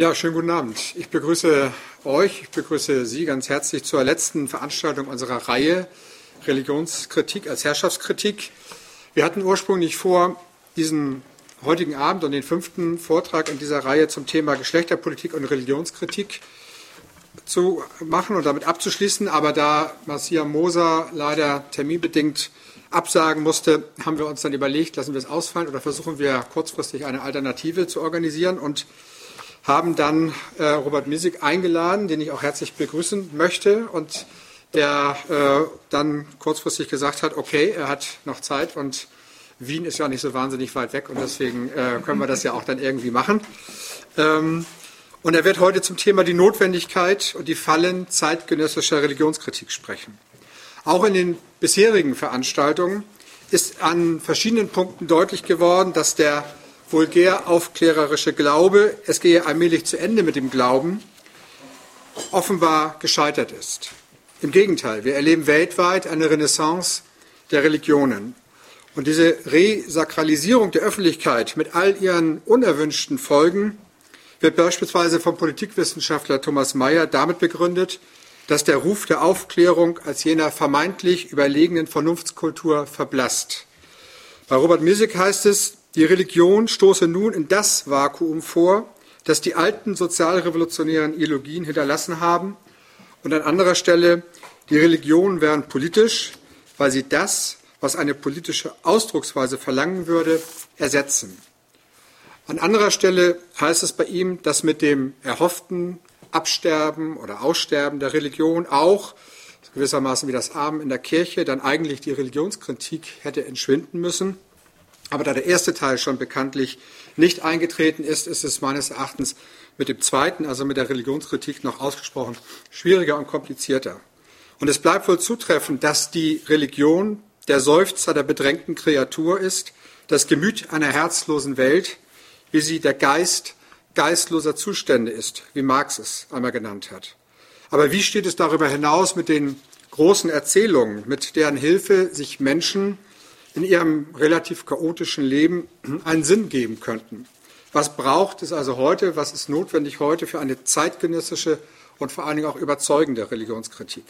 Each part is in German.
Ja, schönen guten Abend. Ich begrüße euch, ich begrüße Sie ganz herzlich zur letzten Veranstaltung unserer Reihe Religionskritik als Herrschaftskritik. Wir hatten ursprünglich vor, diesen heutigen Abend und den fünften Vortrag in dieser Reihe zum Thema Geschlechterpolitik und Religionskritik zu machen und damit abzuschließen. Aber da Marcia Moser leider terminbedingt absagen musste, haben wir uns dann überlegt, lassen wir es ausfallen oder versuchen wir kurzfristig eine Alternative zu organisieren und haben dann äh, Robert Misig eingeladen, den ich auch herzlich begrüßen möchte und der äh, dann kurzfristig gesagt hat, okay, er hat noch Zeit und Wien ist ja nicht so wahnsinnig weit weg und deswegen äh, können wir das ja auch dann irgendwie machen. Ähm, und er wird heute zum Thema die Notwendigkeit und die Fallen zeitgenössischer Religionskritik sprechen. Auch in den bisherigen Veranstaltungen ist an verschiedenen Punkten deutlich geworden, dass der vulgär aufklärerische Glaube, es gehe allmählich zu Ende mit dem Glauben, offenbar gescheitert ist. Im Gegenteil, wir erleben weltweit eine Renaissance der Religionen. Und diese Resakralisierung der Öffentlichkeit mit all ihren unerwünschten Folgen wird beispielsweise vom Politikwissenschaftler Thomas Mayer damit begründet, dass der Ruf der Aufklärung als jener vermeintlich überlegenen Vernunftskultur verblasst. Bei Robert Misek heißt es, die Religion stoße nun in das Vakuum vor, das die alten sozialrevolutionären Ideologien hinterlassen haben. Und an anderer Stelle, die Religionen wären politisch, weil sie das, was eine politische Ausdrucksweise verlangen würde, ersetzen. An anderer Stelle heißt es bei ihm, dass mit dem erhofften Absterben oder Aussterben der Religion auch gewissermaßen wie das Armen in der Kirche dann eigentlich die Religionskritik hätte entschwinden müssen. Aber da der erste Teil schon bekanntlich nicht eingetreten ist, ist es meines Erachtens mit dem zweiten, also mit der Religionskritik, noch ausgesprochen schwieriger und komplizierter. Und es bleibt wohl zutreffend, dass die Religion der Seufzer der bedrängten Kreatur ist, das Gemüt einer herzlosen Welt, wie sie der Geist geistloser Zustände ist, wie Marx es einmal genannt hat. Aber wie steht es darüber hinaus mit den großen Erzählungen, mit deren Hilfe sich Menschen in ihrem relativ chaotischen Leben einen Sinn geben könnten. Was braucht es also heute, was ist notwendig heute für eine zeitgenössische und vor allen Dingen auch überzeugende Religionskritik?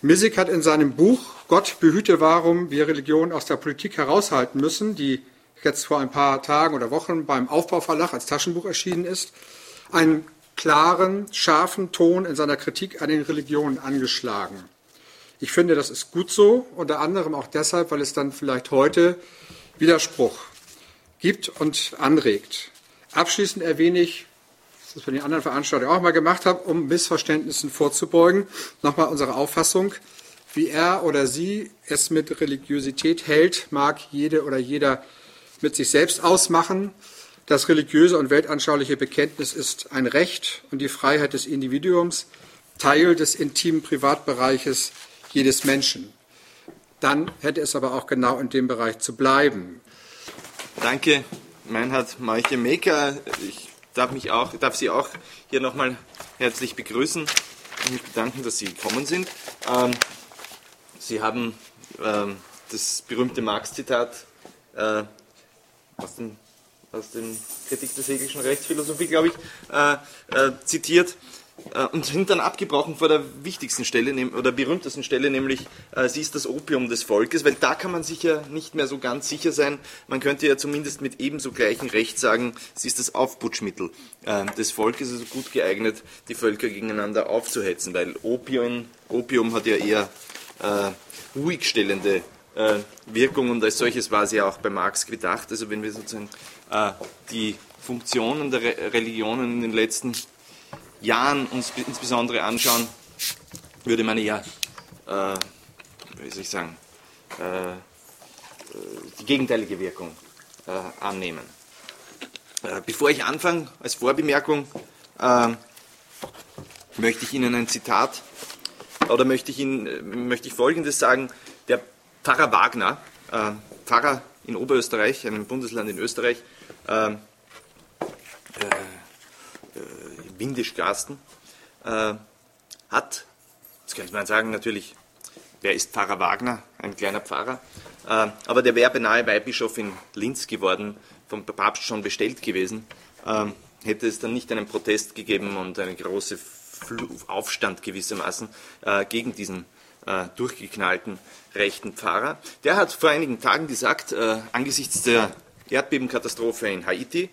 Misik hat in seinem Buch Gott behüte, warum wir Religion aus der Politik heraushalten müssen, die jetzt vor ein paar Tagen oder Wochen beim Aufbauverlag als Taschenbuch erschienen ist, einen klaren, scharfen Ton in seiner Kritik an den Religionen angeschlagen. Ich finde, das ist gut so, unter anderem auch deshalb, weil es dann vielleicht heute Widerspruch gibt und anregt. Abschließend erwähne ich, das wir in den anderen Veranstaltungen auch mal gemacht haben, um Missverständnissen vorzubeugen, nochmal unsere Auffassung. Wie er oder sie es mit Religiosität hält, mag jede oder jeder mit sich selbst ausmachen. Das religiöse und weltanschauliche Bekenntnis ist ein Recht und die Freiheit des Individuums, Teil des intimen Privatbereiches jedes Menschen. Dann hätte es aber auch genau in dem Bereich zu bleiben. Danke, Meinhard Malche-Mecker. Ich darf, mich auch, darf Sie auch hier nochmal herzlich begrüßen und mich bedanken, dass Sie gekommen sind. Ähm, Sie haben ähm, das berühmte Marx-Zitat äh, aus, dem, aus dem Kritik der hegelischen Rechtsphilosophie, glaube ich, äh, äh, zitiert. Äh, und sind dann abgebrochen vor der wichtigsten Stelle oder berühmtesten Stelle, nämlich äh, sie ist das Opium des Volkes, weil da kann man sicher nicht mehr so ganz sicher sein. Man könnte ja zumindest mit ebenso gleichem Recht sagen, sie ist das Aufputschmittel äh, des Volkes, also gut geeignet, die Völker gegeneinander aufzuhetzen, weil Opium, Opium hat ja eher äh, ruhigstellende äh, Wirkung und als solches war sie ja auch bei Marx gedacht. Also wenn wir sozusagen äh, die Funktionen der Re Religionen in den letzten Jahren uns insbesondere anschauen, würde man ja, äh, wie soll ich sagen, äh, die gegenteilige Wirkung äh, annehmen. Äh, bevor ich anfange, als Vorbemerkung, äh, möchte ich Ihnen ein Zitat oder möchte ich Ihnen möchte ich Folgendes sagen. Der Pfarrer Wagner, äh, Pfarrer in Oberösterreich, einem Bundesland in Österreich, Windischgarsten, äh, hat, jetzt könnte man sagen, natürlich, wer ist Pfarrer Wagner? Ein kleiner Pfarrer. Äh, aber der wäre beinahe Weihbischof in Linz geworden, vom Papst schon bestellt gewesen. Äh, hätte es dann nicht einen Protest gegeben und einen großen Aufstand gewissermaßen äh, gegen diesen äh, durchgeknallten rechten Pfarrer. Der hat vor einigen Tagen gesagt, äh, angesichts der Erdbebenkatastrophe in Haiti,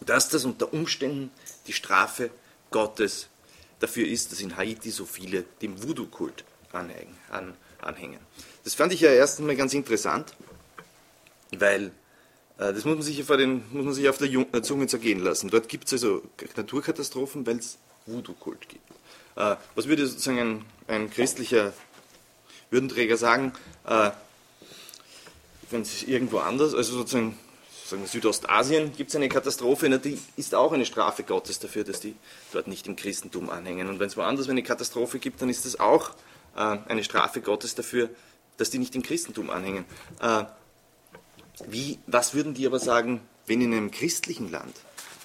dass das unter Umständen die Strafe Gottes dafür ist, dass in Haiti so viele dem Voodoo-Kult anhängen. Das fand ich ja erst einmal ganz interessant, weil äh, das muss man sich, den, muss man sich auf der äh, Zunge zergehen lassen. Dort gibt es also Naturkatastrophen, weil es Voodoo-Kult gibt. Äh, was würde sozusagen ein, ein christlicher Würdenträger sagen, wenn es irgendwo anders, also sozusagen sagen wir Südostasien gibt es eine Katastrophe, die ist auch eine Strafe Gottes dafür, dass die dort nicht im Christentum anhängen. Und wenn es woanders eine Katastrophe gibt, dann ist das auch äh, eine Strafe Gottes dafür, dass die nicht im Christentum anhängen. Äh, wie, was würden die aber sagen, wenn in einem christlichen Land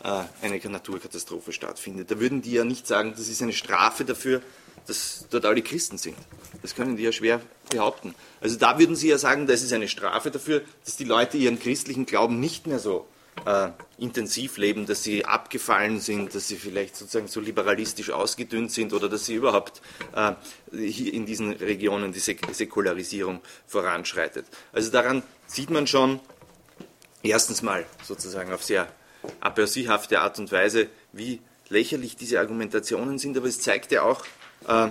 äh, eine Naturkatastrophe stattfindet? Da würden die ja nicht sagen, das ist eine Strafe dafür, dass dort alle Christen sind. Das können die ja schwer behaupten. Also da würden Sie ja sagen, das ist eine Strafe dafür, dass die Leute ihren christlichen Glauben nicht mehr so äh, intensiv leben, dass sie abgefallen sind, dass sie vielleicht sozusagen so liberalistisch ausgedünnt sind oder dass sie überhaupt äh, hier in diesen Regionen die Säkularisierung voranschreitet. Also daran sieht man schon erstens mal sozusagen auf sehr apercihafte Art und Weise, wie lächerlich diese Argumentationen sind, aber es zeigt ja auch, äh,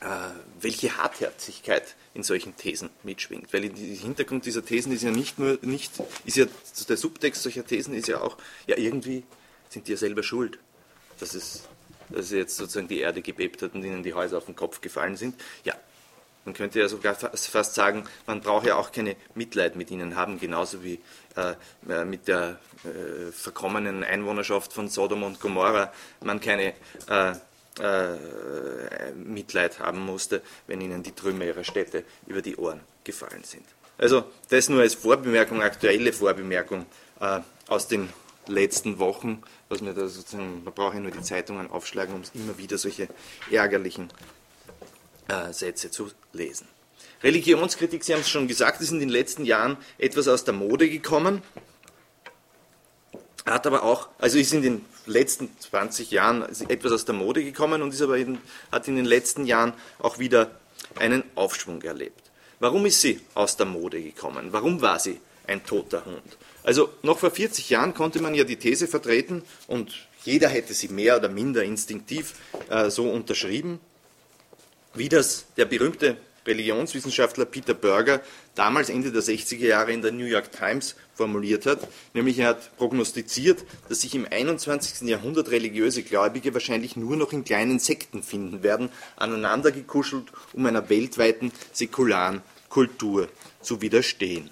äh, welche Hartherzigkeit in solchen Thesen mitschwingt. Weil der Hintergrund dieser Thesen ist ja nicht nur, nicht, ist ja, der Subtext solcher Thesen ist ja auch, ja irgendwie sind die ja selber schuld, dass es, dass jetzt sozusagen die Erde gebebt hat und ihnen die Häuser auf den Kopf gefallen sind. Ja, man könnte ja sogar fast sagen, man braucht ja auch keine Mitleid mit ihnen haben, genauso wie äh, äh mit der äh, verkommenen Einwohnerschaft von Sodom und Gomorra man keine äh, äh, Mitleid haben musste, wenn ihnen die Trümmer ihrer Städte über die Ohren gefallen sind. Also das nur als Vorbemerkung, aktuelle Vorbemerkung äh, aus den letzten Wochen, was mir da sozusagen, man braucht ja nur die Zeitungen aufschlagen, um immer wieder solche ärgerlichen äh, Sätze zu lesen. Religionskritik, Sie haben es schon gesagt, ist in den letzten Jahren etwas aus der Mode gekommen, hat aber auch, also ist in den letzten 20 Jahren etwas aus der Mode gekommen und ist aber in, hat in den letzten Jahren auch wieder einen Aufschwung erlebt. Warum ist sie aus der Mode gekommen? Warum war sie ein toter Hund? Also noch vor 40 Jahren konnte man ja die These vertreten und jeder hätte sie mehr oder minder instinktiv äh, so unterschrieben, wie das der berühmte Religionswissenschaftler Peter Berger damals Ende der 60er Jahre in der New York Times formuliert hat. Nämlich er hat prognostiziert, dass sich im 21. Jahrhundert religiöse Gläubige wahrscheinlich nur noch in kleinen Sekten finden werden, aneinandergekuschelt, um einer weltweiten säkularen Kultur zu widerstehen.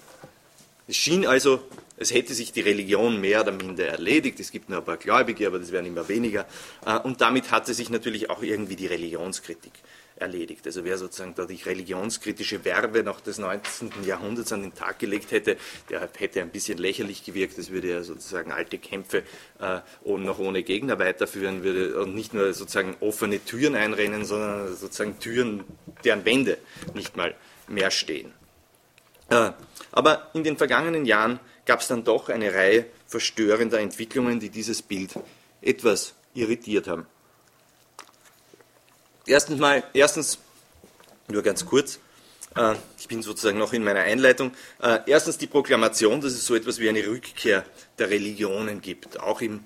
Es schien also, es hätte sich die Religion mehr oder minder erledigt. Es gibt nur ein paar Gläubige, aber das werden immer weniger. Äh, und damit hatte sich natürlich auch irgendwie die Religionskritik erledigt. Also wer sozusagen da die religionskritische Werbe noch des 19. Jahrhunderts an den Tag gelegt hätte, der hätte ein bisschen lächerlich gewirkt. Das würde ja sozusagen alte Kämpfe äh, noch ohne Gegner weiterführen würde und nicht nur sozusagen offene Türen einrennen, sondern sozusagen Türen, deren Wände nicht mal mehr stehen. Äh, aber in den vergangenen Jahren gab es dann doch eine Reihe verstörender Entwicklungen, die dieses Bild etwas irritiert haben. Erstens mal, erstens, nur ganz kurz, äh, ich bin sozusagen noch in meiner Einleitung. Äh, erstens die Proklamation, dass es so etwas wie eine Rückkehr der Religionen gibt, auch im,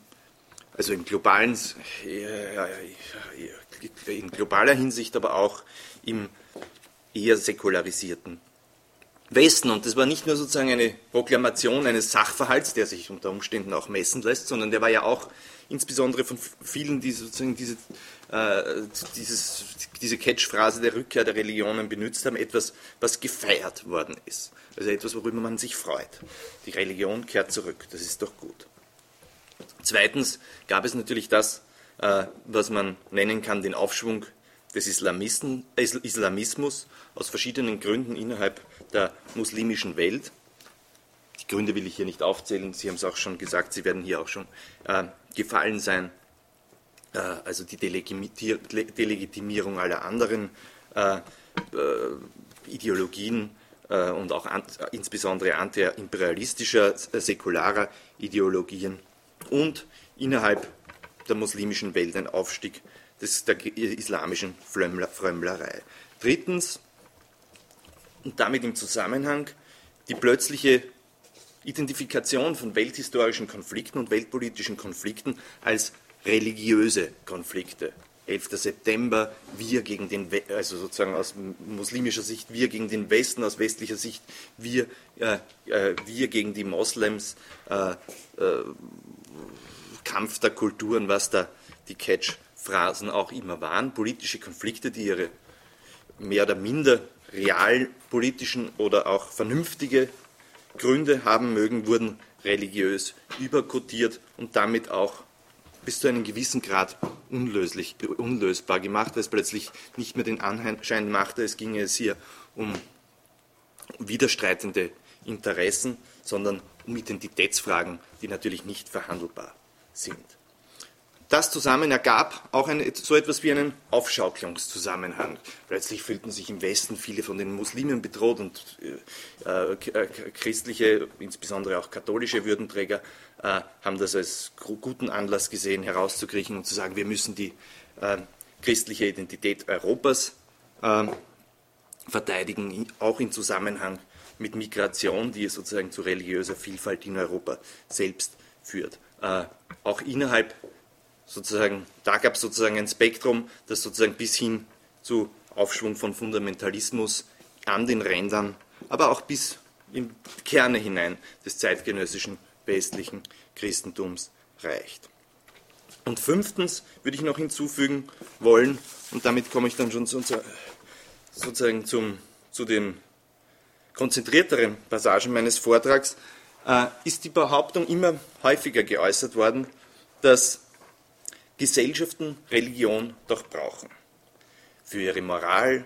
also im globalen, in globaler Hinsicht, aber auch im eher säkularisierten Westen. Und das war nicht nur sozusagen eine Proklamation eines Sachverhalts, der sich unter Umständen auch messen lässt, sondern der war ja auch insbesondere von vielen, die sozusagen diese, äh, dieses, diese Catchphrase der Rückkehr der Religionen benutzt haben, etwas, was gefeiert worden ist. Also etwas, worüber man sich freut. Die Religion kehrt zurück, das ist doch gut. Zweitens gab es natürlich das, äh, was man nennen kann, den Aufschwung des Islamisten, äh, Islamismus aus verschiedenen Gründen innerhalb der muslimischen Welt. Die Gründe will ich hier nicht aufzählen, Sie haben es auch schon gesagt, sie werden hier auch schon äh, gefallen sein. Äh, also die Delegitimierung aller anderen äh, äh, Ideologien und auch insbesondere antiimperialistischer, säkularer Ideologien und innerhalb der muslimischen Welt ein Aufstieg des, der islamischen Frömmlerei. Drittens, und damit im Zusammenhang, die plötzliche Identifikation von welthistorischen Konflikten und weltpolitischen Konflikten als religiöse Konflikte. 11. September, wir gegen den, also sozusagen aus muslimischer Sicht, wir gegen den Westen, aus westlicher Sicht, wir, äh, äh, wir gegen die Moslems, äh, äh Kampf der Kulturen, was da die Catch-Phrasen auch immer waren, politische Konflikte, die ihre mehr oder minder realpolitischen oder auch vernünftige Gründe haben mögen, wurden religiös überkotiert und damit auch bis zu einem gewissen Grad unlöslich, unlösbar gemacht, weil es plötzlich nicht mehr den Anschein machte, es ginge es hier um widerstreitende Interessen, sondern um Identitätsfragen, die natürlich nicht verhandelbar sind. Das zusammen ergab auch eine, so etwas wie einen Aufschaukelungszusammenhang. Plötzlich fühlten sich im Westen viele von den Muslimen bedroht und äh, äh, christliche, insbesondere auch katholische Würdenträger äh, haben das als guten Anlass gesehen, herauszukriechen und zu sagen, wir müssen die äh, christliche Identität Europas äh, verteidigen, auch in Zusammenhang mit Migration, die sozusagen zu religiöser Vielfalt in Europa selbst führt. Äh, auch innerhalb sozusagen, da gab es sozusagen ein Spektrum, das sozusagen bis hin zu Aufschwung von Fundamentalismus an den Rändern, aber auch bis in Kerne hinein des zeitgenössischen westlichen Christentums reicht. Und fünftens würde ich noch hinzufügen wollen, und damit komme ich dann schon zu, sozusagen zum, zu den konzentrierteren Passagen meines Vortrags, äh, ist die Behauptung immer häufiger geäußert worden, dass Gesellschaften Religion doch brauchen. Für ihre Moral,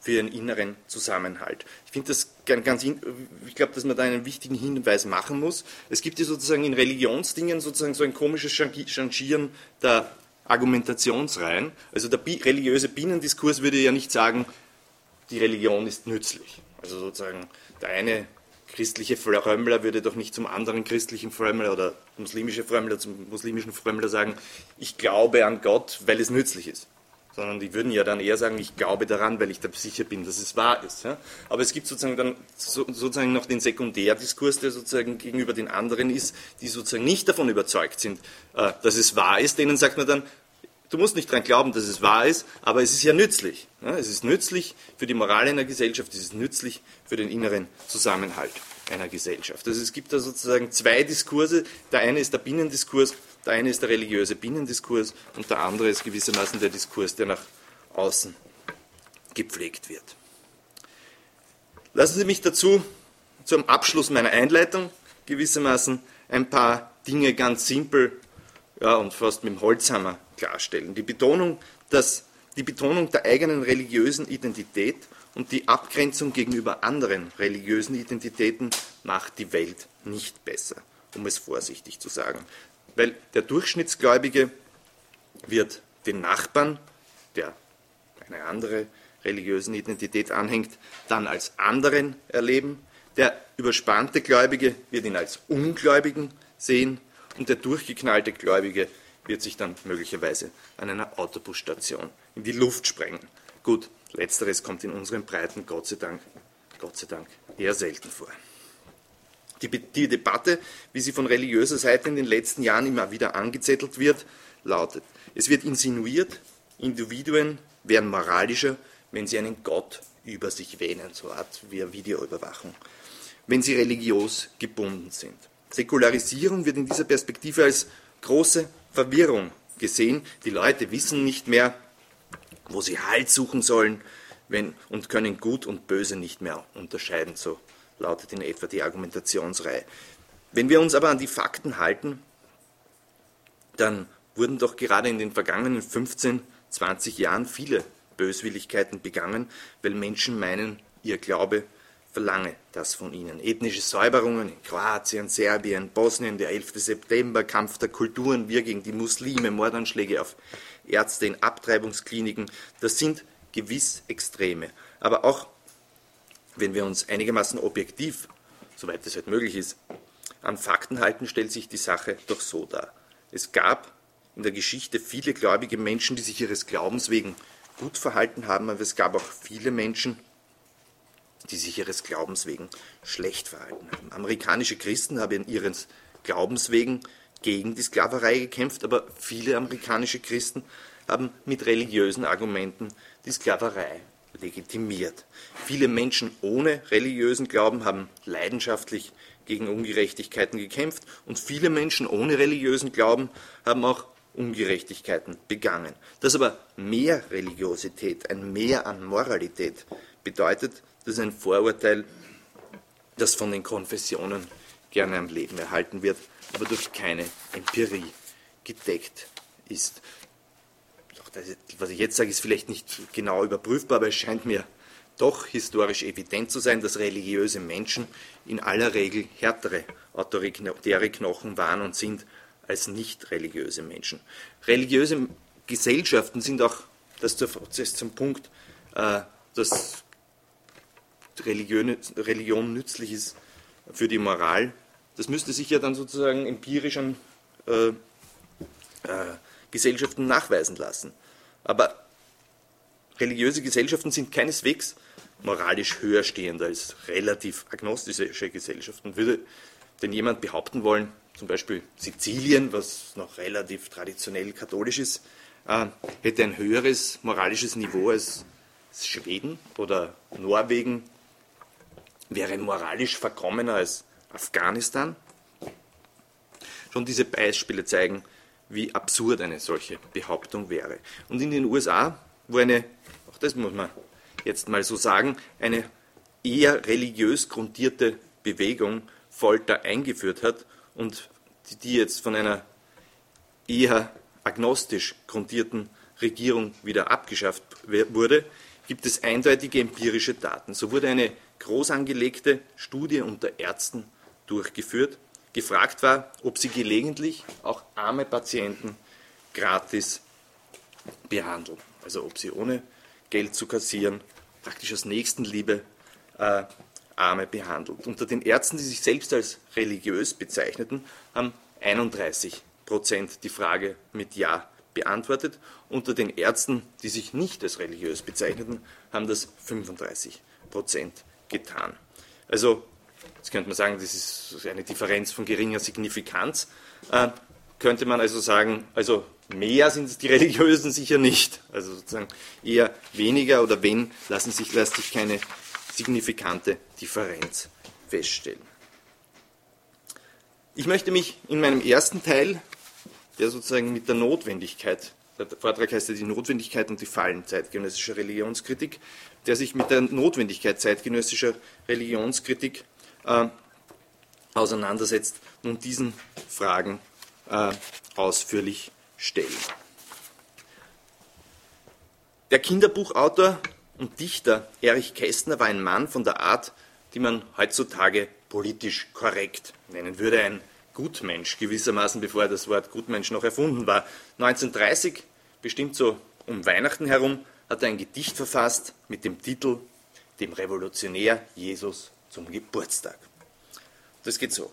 für ihren inneren Zusammenhalt. Ich finde das ganz, ich glaube, dass man da einen wichtigen Hinweis machen muss. Es gibt ja sozusagen in Religionsdingen sozusagen so ein komisches Changieren der Argumentationsreihen. Also der religiöse Binnendiskurs würde ja nicht sagen, die Religion ist nützlich. Also sozusagen der eine christliche Frömmler würde doch nicht zum anderen christlichen Frömmler oder muslimische Frömmler zum muslimischen Frömmler sagen, ich glaube an Gott, weil es nützlich ist. Sondern die würden ja dann eher sagen, ich glaube daran, weil ich da sicher bin, dass es wahr ist. Ja? Aber es gibt sozusagen dann so, sozusagen noch den Sekundärdiskurs, der sozusagen gegenüber den anderen ist, die sozusagen nicht davon überzeugt sind, äh, dass es wahr ist. Denen sagt man dann, Du musst nicht daran glauben, dass es wahr ist, aber es ist ja nützlich. Es ist nützlich für die Moral einer Gesellschaft, es ist nützlich für den inneren Zusammenhalt einer Gesellschaft. Also es gibt da sozusagen zwei Diskurse. Der eine ist der Binnendiskurs, der eine ist der religiöse Binnendiskurs und der andere ist gewissermaßen der Diskurs, der nach außen gepflegt wird. Lassen Sie mich dazu zum Abschluss meiner Einleitung gewissermaßen ein paar Dinge ganz simpel ja, und fast mit dem Holzhammer klarstellen. Die Betonung, dass, die Betonung der eigenen religiösen Identität und die Abgrenzung gegenüber anderen religiösen Identitäten macht die Welt nicht besser, um es vorsichtig zu sagen. Weil der Durchschnittsgläubige wird den Nachbarn, der eine andere religiösen Identität anhängt, dann als anderen erleben. Der überspannte Gläubige wird ihn als Ungläubigen sehen und der durchgeknallte Gläubige wird sich dann möglicherweise an einer Autobusstation in die Luft sprengen. Gut, letzteres kommt in unseren Breiten Gott sei Dank, Gott sei Dank eher selten vor. Die, die Debatte, wie sie von religiöser Seite in den letzten Jahren immer wieder angezettelt wird, lautet, es wird insinuiert, Individuen wären moralischer, wenn sie einen Gott über sich wähnen, so Art wie Videoüberwachung, wenn sie religiös gebunden sind. Säkularisierung wird in dieser Perspektive als große Verwirrung gesehen. Die Leute wissen nicht mehr, wo sie Halt suchen sollen wenn, und können Gut und Böse nicht mehr unterscheiden. So lautet in etwa die Argumentationsreihe. Wenn wir uns aber an die Fakten halten, dann wurden doch gerade in den vergangenen 15, 20 Jahren viele Böswilligkeiten begangen, weil Menschen meinen, ihr Glaube verlange das von ihnen. Ethnische Säuberungen in Kroatien, Serbien, Bosnien, der 11. September, Kampf der Kulturen, wir gegen die Muslime, Mordanschläge auf Ärzte in Abtreibungskliniken, das sind gewiss Extreme. Aber auch wenn wir uns einigermaßen objektiv, soweit es halt möglich ist, an Fakten halten, stellt sich die Sache doch so dar. Es gab in der Geschichte viele gläubige Menschen, die sich ihres Glaubens wegen gut verhalten haben, aber es gab auch viele Menschen, die sich ihres Glaubens wegen schlecht verhalten haben. Amerikanische Christen haben ihres Glaubens wegen gegen die Sklaverei gekämpft, aber viele amerikanische Christen haben mit religiösen Argumenten die Sklaverei legitimiert. Viele Menschen ohne religiösen Glauben haben leidenschaftlich gegen Ungerechtigkeiten gekämpft und viele Menschen ohne religiösen Glauben haben auch Ungerechtigkeiten begangen. Dass aber mehr Religiosität, ein Mehr an Moralität bedeutet, das ist ein Vorurteil, das von den Konfessionen gerne am Leben erhalten wird, aber durch keine Empirie gedeckt ist. Was ich jetzt sage, ist vielleicht nicht genau überprüfbar, aber es scheint mir doch historisch evident zu sein, dass religiöse Menschen in aller Regel härtere autoritäre Knochen waren und sind als nicht religiöse Menschen. Religiöse Gesellschaften sind auch, das, ist zum Punkt, äh, dass Religion, Religion nützlich ist für die Moral. Das müsste sich ja dann sozusagen empirisch an äh, äh, Gesellschaften nachweisen lassen. Aber religiöse Gesellschaften sind keineswegs moralisch höher stehend als relativ agnostische Gesellschaften. Würde denn jemand behaupten wollen, zum Beispiel Sizilien, was noch relativ traditionell katholisch ist, äh, hätte ein höheres moralisches Niveau als Schweden oder Norwegen, wäre moralisch verkommener als Afghanistan. Schon diese Beispiele zeigen, wie absurd eine solche Behauptung wäre. Und in den USA, wo eine, auch das muss man jetzt mal so sagen, eine eher religiös grundierte Bewegung Folter eingeführt hat und die jetzt von einer eher agnostisch grundierten Regierung wieder abgeschafft wurde, gibt es eindeutige empirische Daten. So wurde eine groß angelegte Studie unter Ärzten durchgeführt. Gefragt war, ob sie gelegentlich auch arme Patienten gratis behandeln. Also ob sie ohne Geld zu kassieren praktisch aus Nächstenliebe äh, Arme behandelt. Unter den Ärzten, die sich selbst als religiös bezeichneten, haben 31 Prozent die Frage mit Ja beantwortet. Unter den Ärzten, die sich nicht als religiös bezeichneten, haben das 35 Prozent getan. Also, jetzt könnte man sagen, das ist eine Differenz von geringer Signifikanz. Äh, könnte man also sagen, also mehr sind die Religiösen sicher nicht. Also sozusagen eher weniger oder wenn, lassen sich, lässt sich keine signifikante Differenz feststellen. Ich möchte mich in meinem ersten Teil, der sozusagen mit der Notwendigkeit, der Vortrag heißt ja die Notwendigkeit und die Fallen zeitgenössischer Religionskritik, der sich mit der Notwendigkeit zeitgenössischer Religionskritik äh, auseinandersetzt, nun diesen Fragen äh, ausführlich stellen. Der Kinderbuchautor und Dichter Erich Kästner war ein Mann von der Art, die man heutzutage politisch korrekt nennen würde, ein Gutmensch gewissermaßen, bevor das Wort Gutmensch noch erfunden war. 1930, bestimmt so um Weihnachten herum, hat er ein Gedicht verfasst mit dem Titel Dem Revolutionär Jesus zum Geburtstag. Das geht so.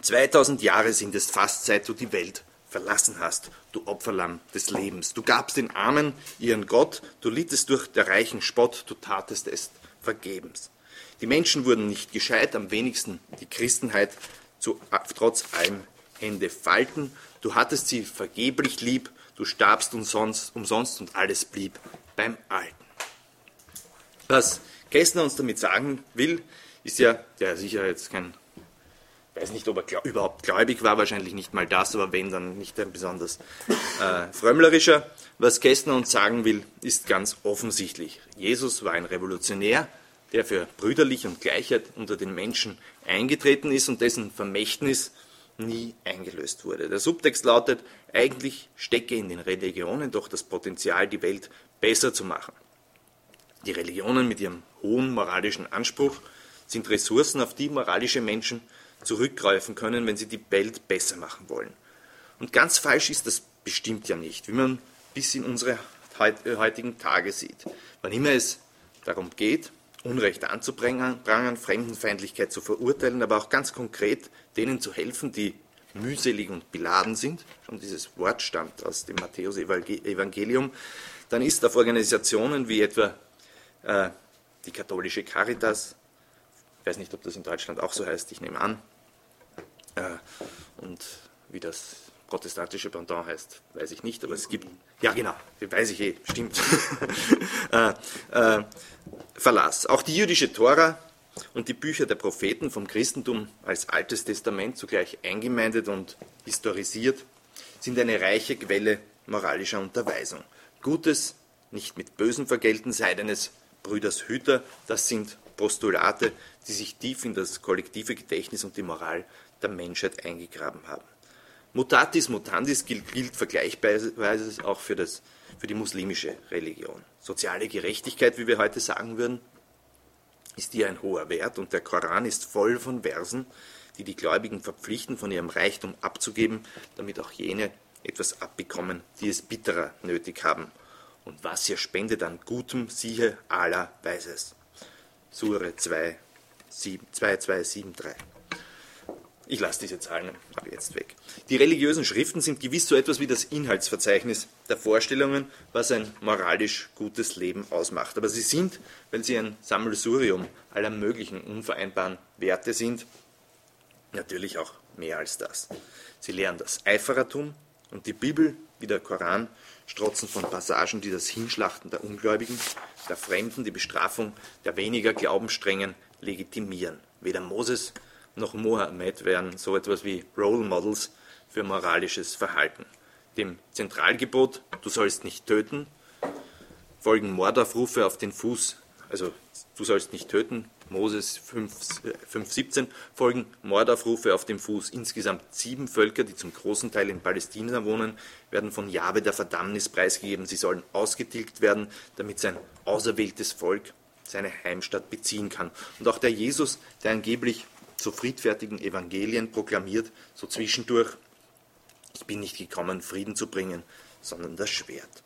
2000 Jahre sind es fast, seit du die Welt verlassen hast, du Opferlamm des Lebens. Du gabst den Armen ihren Gott, du littest durch der reichen Spott, du tatest es vergebens. Die Menschen wurden nicht gescheit, am wenigsten die Christenheit, zu, trotz allem Hände falten. Du hattest sie vergeblich lieb, du starbst umsonst, umsonst und alles blieb beim Alten. Was Kästner uns damit sagen will, ist ja, der sicher jetzt kein weiß nicht, ob er glaub, überhaupt gläubig war, wahrscheinlich nicht mal das, aber wenn, dann nicht ein besonders äh, frömmlerischer. Was Kästner uns sagen will, ist ganz offensichtlich. Jesus war ein Revolutionär, der für Brüderlich und Gleichheit unter den Menschen eingetreten ist und dessen Vermächtnis nie eingelöst wurde. Der Subtext lautet, eigentlich stecke in den Religionen doch das Potenzial, die Welt besser zu machen. Die Religionen mit ihrem hohen moralischen Anspruch sind Ressourcen, auf die moralische Menschen zurückgreifen können, wenn sie die Welt besser machen wollen. Und ganz falsch ist das bestimmt ja nicht, wie man bis in unsere heutigen Tage sieht. Wann immer es darum geht, Unrecht anzuprangern, Fremdenfeindlichkeit zu verurteilen, aber auch ganz konkret denen zu helfen, die mühselig und beladen sind. Schon dieses Wort stammt aus dem Matthäus-Evangelium. Dann ist auf Organisationen wie etwa äh, die katholische Caritas, ich weiß nicht, ob das in Deutschland auch so heißt, ich nehme an, äh, und wie das protestantische Pendant heißt, weiß ich nicht, aber es gibt, ja genau, weiß ich eh, stimmt, äh, äh, Verlass. Auch die jüdische Tora und die Bücher der Propheten vom Christentum als Altes Testament zugleich eingemeindet und historisiert, sind eine reiche Quelle moralischer Unterweisung. Gutes nicht mit Bösen vergelten sei deines Brüders Hüter, das sind Postulate, die sich tief in das kollektive Gedächtnis und die Moral der Menschheit eingegraben haben. Mutatis mutandis gilt, gilt vergleichsweise auch für, das, für die muslimische Religion. Soziale Gerechtigkeit, wie wir heute sagen würden, ist hier ein hoher Wert und der Koran ist voll von Versen, die die Gläubigen verpflichten, von ihrem Reichtum abzugeben, damit auch jene etwas abbekommen, die es bitterer nötig haben. Und was ihr spendet an Gutem, siehe, Allah weiß es. Sure 2, 7, 2273. Ich lasse diese Zahlen ab jetzt weg. Die religiösen Schriften sind gewiss so etwas wie das Inhaltsverzeichnis der Vorstellungen, was ein moralisch gutes Leben ausmacht. Aber sie sind, weil sie ein Sammelsurium aller möglichen unvereinbaren Werte sind, natürlich auch mehr als das. Sie lehren das Eiferertum und die Bibel wie der Koran strotzen von Passagen, die das Hinschlachten der Ungläubigen, der Fremden, die Bestrafung der weniger Glaubensstrengen legitimieren. Weder Moses noch Mohammed wären so etwas wie Role Models für moralisches Verhalten. Dem Zentralgebot, du sollst nicht töten, folgen Mordaufrufe auf den Fuß, also du sollst nicht töten, Moses 5.17 folgen Mordaufrufe auf dem Fuß. Insgesamt sieben Völker, die zum großen Teil in Palästina wohnen, werden von Jahwe der Verdammnis preisgegeben. Sie sollen ausgetilgt werden, damit sein auserwähltes Volk seine Heimstatt beziehen kann. Und auch der Jesus, der angeblich zu friedfertigen Evangelien proklamiert, so zwischendurch, ich bin nicht gekommen, Frieden zu bringen, sondern das Schwert.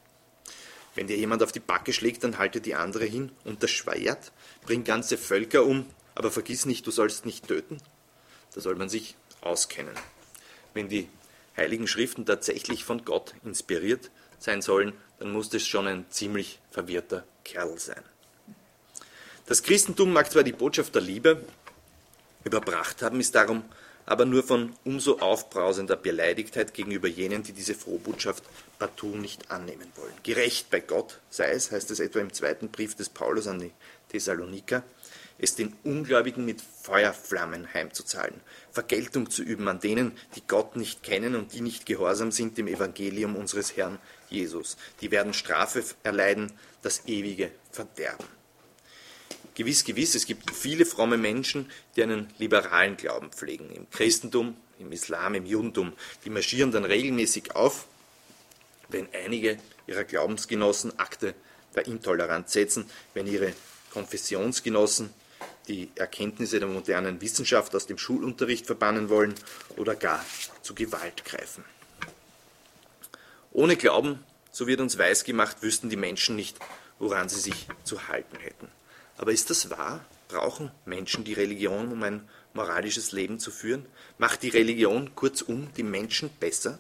Wenn dir jemand auf die Backe schlägt, dann halte die andere hin und das Schwert bringt ganze Völker um, aber vergiss nicht, du sollst nicht töten. Da soll man sich auskennen. Wenn die Heiligen Schriften tatsächlich von Gott inspiriert sein sollen, dann muss das schon ein ziemlich verwirrter Kerl sein. Das Christentum mag zwar die Botschaft der Liebe überbracht haben, ist darum aber nur von umso aufbrausender Beleidigtheit gegenüber jenen, die diese Frohbotschaft partout nicht annehmen wollen. Gerecht bei Gott sei es, heißt es etwa im zweiten Brief des Paulus an die Thessaloniker, es den Ungläubigen mit Feuerflammen heimzuzahlen, Vergeltung zu üben an denen, die Gott nicht kennen und die nicht gehorsam sind dem Evangelium unseres Herrn Jesus. Die werden Strafe erleiden, das ewige Verderben. Gewiss, gewiss, es gibt viele fromme Menschen, die einen liberalen Glauben pflegen. Im Christentum, im Islam, im Judentum. Die marschieren dann regelmäßig auf, wenn einige ihrer Glaubensgenossen Akte der Intoleranz setzen, wenn ihre Konfessionsgenossen die Erkenntnisse der modernen Wissenschaft aus dem Schulunterricht verbannen wollen oder gar zu Gewalt greifen. Ohne Glauben, so wird uns weisgemacht, wüssten die Menschen nicht, woran sie sich zu halten hätten. Aber ist das wahr? Brauchen Menschen die Religion, um ein moralisches Leben zu führen? Macht die Religion kurzum die Menschen besser?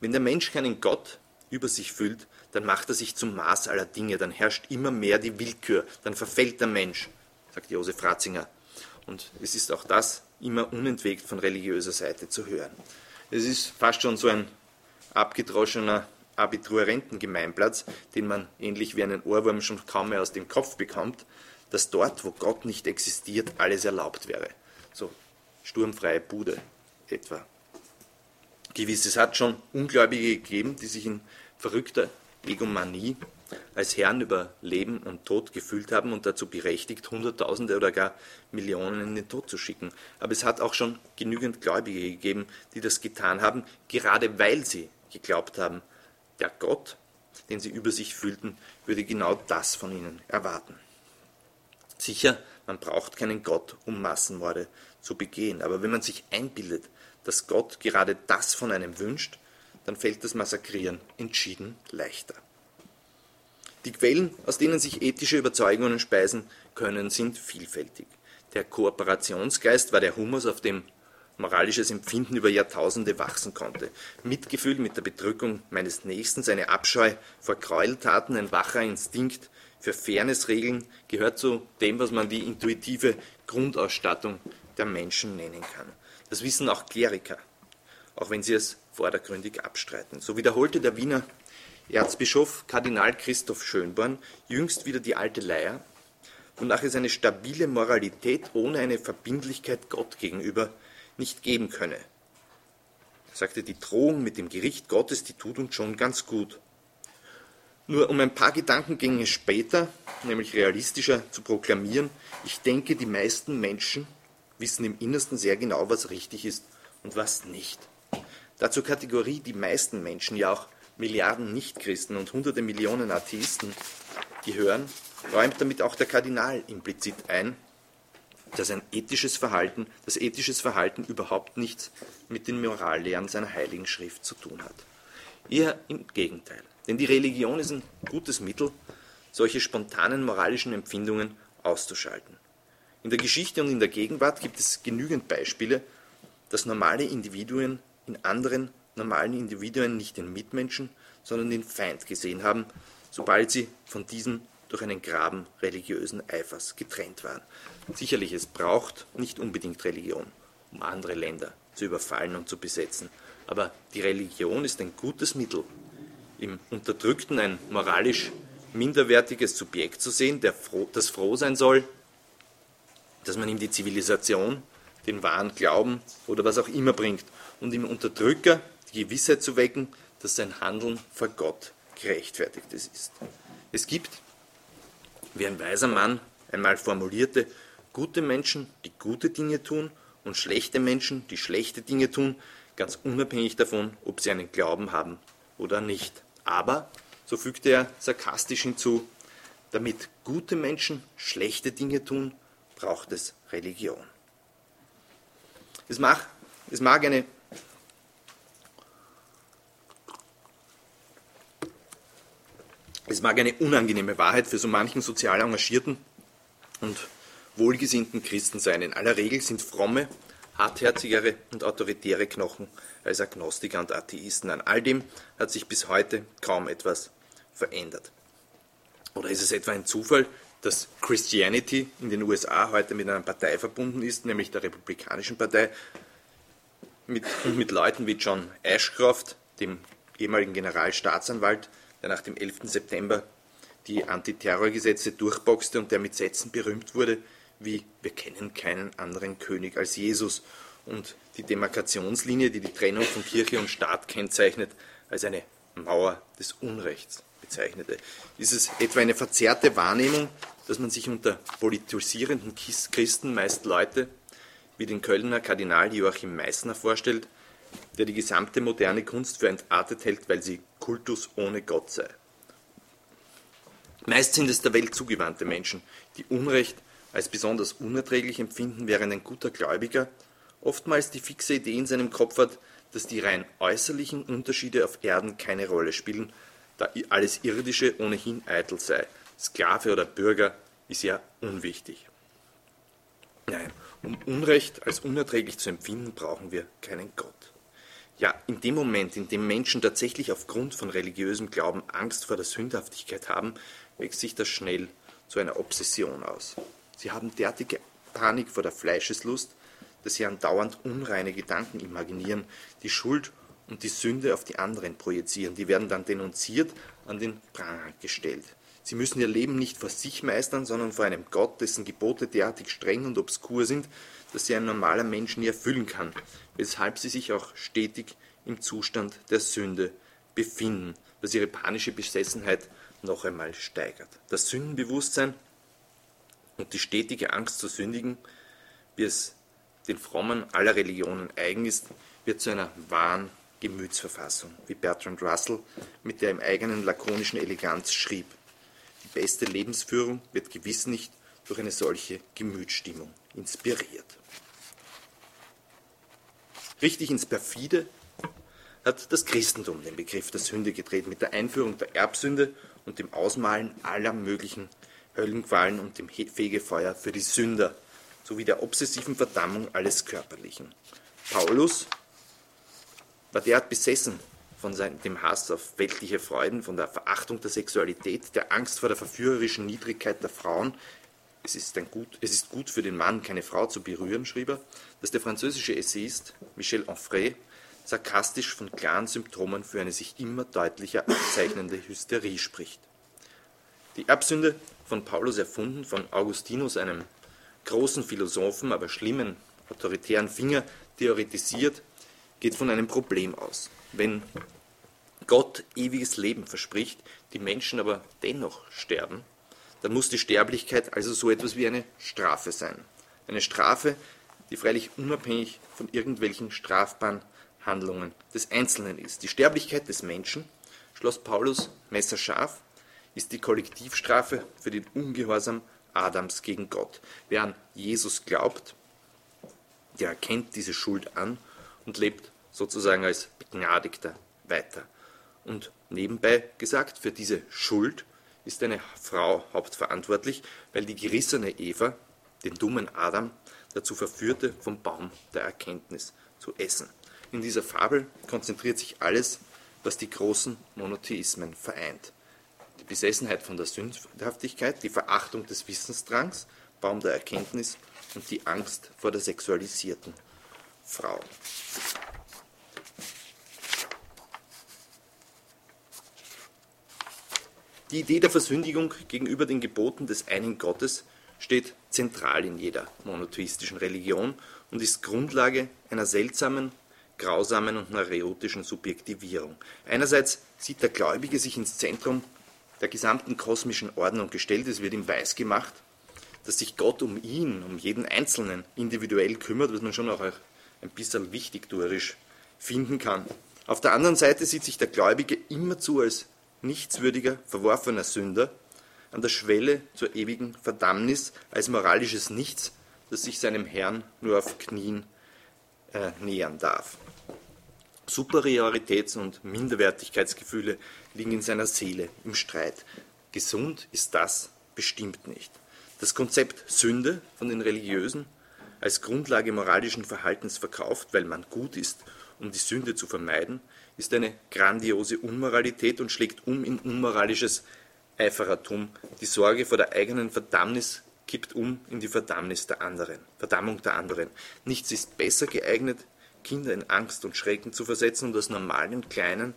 Wenn der Mensch keinen Gott über sich fühlt, dann macht er sich zum Maß aller Dinge, dann herrscht immer mehr die Willkür, dann verfällt der Mensch, sagt Josef Ratzinger. Und es ist auch das immer unentwegt von religiöser Seite zu hören. Es ist fast schon so ein abgedroschener Abiturientengemeinplatz, den man ähnlich wie einen Ohrwurm schon kaum mehr aus dem Kopf bekommt, dass dort, wo Gott nicht existiert, alles erlaubt wäre. So sturmfreie Bude etwa. Gewiss, es hat schon Ungläubige gegeben, die sich in verrückter Egomanie als Herren über Leben und Tod gefühlt haben und dazu berechtigt, Hunderttausende oder gar Millionen in den Tod zu schicken. Aber es hat auch schon genügend Gläubige gegeben, die das getan haben, gerade weil sie geglaubt haben, der Gott, den sie über sich fühlten, würde genau das von ihnen erwarten. Sicher, man braucht keinen Gott, um Massenmorde zu begehen, aber wenn man sich einbildet, dass Gott gerade das von einem wünscht, dann fällt das Massakrieren entschieden leichter. Die Quellen, aus denen sich ethische Überzeugungen speisen können, sind vielfältig. Der Kooperationsgeist war der Humus, auf dem moralisches Empfinden über Jahrtausende wachsen konnte. Mitgefühl mit der Bedrückung meines Nächsten, eine Abscheu vor Gräueltaten, ein wacher Instinkt für Fairnessregeln gehört zu dem, was man die intuitive Grundausstattung der Menschen nennen kann. Das wissen auch Kleriker, auch wenn sie es vordergründig abstreiten. So wiederholte der Wiener Erzbischof Kardinal Christoph Schönborn jüngst wieder die alte Leier, wonach es eine stabile Moralität ohne eine Verbindlichkeit Gott gegenüber nicht geben könne. Er sagte, die Drohung mit dem Gericht Gottes, die tut uns schon ganz gut. Nur um ein paar Gedankengänge später, nämlich realistischer, zu proklamieren, ich denke, die meisten Menschen wissen im Innersten sehr genau, was richtig ist und was nicht. Dazu Kategorie die meisten Menschen, ja auch Milliarden Nichtchristen und hunderte Millionen Atheisten gehören, räumt damit auch der Kardinal implizit ein, dass ein ethisches Verhalten, das ethisches Verhalten überhaupt nichts mit den Morallehren seiner Heiligen Schrift zu tun hat. Eher im Gegenteil. Denn die Religion ist ein gutes Mittel, solche spontanen moralischen Empfindungen auszuschalten. In der Geschichte und in der Gegenwart gibt es genügend Beispiele, dass normale Individuen in anderen normalen Individuen nicht den Mitmenschen, sondern den Feind gesehen haben, sobald sie von diesen durch einen Graben religiösen Eifers getrennt waren. Sicherlich, es braucht nicht unbedingt Religion, um andere Länder zu überfallen und zu besetzen. Aber die Religion ist ein gutes Mittel, im Unterdrückten ein moralisch minderwertiges Subjekt zu sehen, der froh, das froh sein soll, dass man ihm die Zivilisation, den wahren Glauben oder was auch immer bringt und im Unterdrücker die Gewissheit zu wecken, dass sein Handeln vor Gott gerechtfertigt ist. Es gibt wie ein weiser Mann einmal formulierte, gute Menschen, die gute Dinge tun und schlechte Menschen, die schlechte Dinge tun, ganz unabhängig davon, ob sie einen Glauben haben oder nicht. Aber, so fügte er sarkastisch hinzu, damit gute Menschen schlechte Dinge tun, braucht es Religion. Es mag, es mag eine Es mag eine unangenehme Wahrheit für so manchen sozial engagierten und wohlgesinnten Christen sein. In aller Regel sind fromme, hartherzigere und autoritäre Knochen als Agnostiker und Atheisten. An all dem hat sich bis heute kaum etwas verändert. Oder ist es etwa ein Zufall, dass Christianity in den USA heute mit einer Partei verbunden ist, nämlich der Republikanischen Partei, mit, mit Leuten wie John Ashcroft, dem ehemaligen Generalstaatsanwalt, der nach dem 11. September die Antiterrorgesetze durchboxte und der mit Sätzen berühmt wurde, wie wir kennen keinen anderen König als Jesus und die Demarkationslinie, die die Trennung von Kirche und Staat kennzeichnet, als eine Mauer des Unrechts bezeichnete. Ist es etwa eine verzerrte Wahrnehmung, dass man sich unter politisierenden Christen meist Leute wie den Kölner Kardinal Joachim Meissner vorstellt, der die gesamte moderne Kunst für entartet hält, weil sie Kultus ohne Gott sei. Meist sind es der Welt zugewandte Menschen, die Unrecht als besonders unerträglich empfinden, während ein guter Gläubiger oftmals die fixe Idee in seinem Kopf hat, dass die rein äußerlichen Unterschiede auf Erden keine Rolle spielen, da alles Irdische ohnehin eitel sei. Sklave oder Bürger ist ja unwichtig. Nein, um Unrecht als unerträglich zu empfinden, brauchen wir keinen Gott. Ja, in dem Moment, in dem Menschen tatsächlich aufgrund von religiösem Glauben Angst vor der Sündhaftigkeit haben, wächst sich das schnell zu einer Obsession aus. Sie haben derartige Panik vor der Fleischeslust, dass sie andauernd unreine Gedanken imaginieren, die Schuld und die Sünde auf die anderen projizieren. Die werden dann denunziert, an den Pranger gestellt. Sie müssen ihr Leben nicht vor sich meistern, sondern vor einem Gott, dessen Gebote derartig streng und obskur sind, dass sie ein normaler Mensch nie erfüllen kann, weshalb sie sich auch stetig im Zustand der Sünde befinden, was ihre panische Besessenheit noch einmal steigert. Das Sündenbewusstsein und die stetige Angst zu sündigen, wie es den Frommen aller Religionen eigen ist, wird zu einer wahren Gemütsverfassung, wie Bertrand Russell mit der im eigenen lakonischen Eleganz schrieb. Die beste Lebensführung wird gewiss nicht durch eine solche Gemütsstimmung inspiriert. Richtig ins Perfide hat das Christentum den Begriff der Sünde gedreht mit der Einführung der Erbsünde und dem Ausmalen aller möglichen Höllenqualen und dem Fegefeuer für die Sünder sowie der obsessiven Verdammung alles Körperlichen. Paulus war derart besessen von dem Hass auf weltliche Freuden, von der Verachtung der Sexualität, der Angst vor der verführerischen Niedrigkeit der Frauen, es ist, gut, es ist gut für den Mann, keine Frau zu berühren, schrieb er, dass der französische Essayist Michel Onfray sarkastisch von klaren Symptomen für eine sich immer deutlicher abzeichnende Hysterie spricht. Die Erbsünde, von Paulus erfunden, von Augustinus, einem großen Philosophen, aber schlimmen, autoritären Finger, theoretisiert, geht von einem Problem aus. Wenn Gott ewiges Leben verspricht, die Menschen aber dennoch sterben, dann muss die Sterblichkeit also so etwas wie eine Strafe sein. Eine Strafe, die freilich unabhängig von irgendwelchen strafbaren Handlungen des Einzelnen ist. Die Sterblichkeit des Menschen, schloss Paulus messerscharf, ist die Kollektivstrafe für den Ungehorsam Adams gegen Gott. Wer an Jesus glaubt, der erkennt diese Schuld an und lebt sozusagen als Begnadigter weiter. Und nebenbei gesagt, für diese Schuld ist eine Frau hauptverantwortlich, weil die gerissene Eva den dummen Adam dazu verführte, vom Baum der Erkenntnis zu essen. In dieser Fabel konzentriert sich alles, was die großen Monotheismen vereint. Die Besessenheit von der Sündhaftigkeit, die Verachtung des Wissensdrangs, Baum der Erkenntnis und die Angst vor der sexualisierten Frau. Die Idee der Versündigung gegenüber den Geboten des einen Gottes steht zentral in jeder monotheistischen Religion und ist Grundlage einer seltsamen grausamen und neureotischen Subjektivierung. Einerseits sieht der Gläubige sich ins Zentrum der gesamten kosmischen Ordnung gestellt, es wird ihm weisgemacht, dass sich Gott um ihn, um jeden Einzelnen individuell kümmert, was man schon auch ein bisschen wichtigtuerisch finden kann. Auf der anderen Seite sieht sich der Gläubige immerzu als nichtswürdiger, verworfener Sünder an der Schwelle zur ewigen Verdammnis, als moralisches Nichts, das sich seinem Herrn nur auf Knien äh, nähern darf. Superioritäts- und Minderwertigkeitsgefühle liegen in seiner Seele im Streit. Gesund ist das bestimmt nicht. Das Konzept Sünde von den Religiösen als Grundlage moralischen Verhaltens verkauft, weil man gut ist, um die Sünde zu vermeiden, ist eine grandiose Unmoralität und schlägt um in unmoralisches Eiferertum. Die Sorge vor der eigenen Verdammnis kippt um in die Verdammnis der anderen, Verdammung der anderen. Nichts ist besser geeignet, Kinder in Angst und Schrecken zu versetzen und aus normalen, kleinen,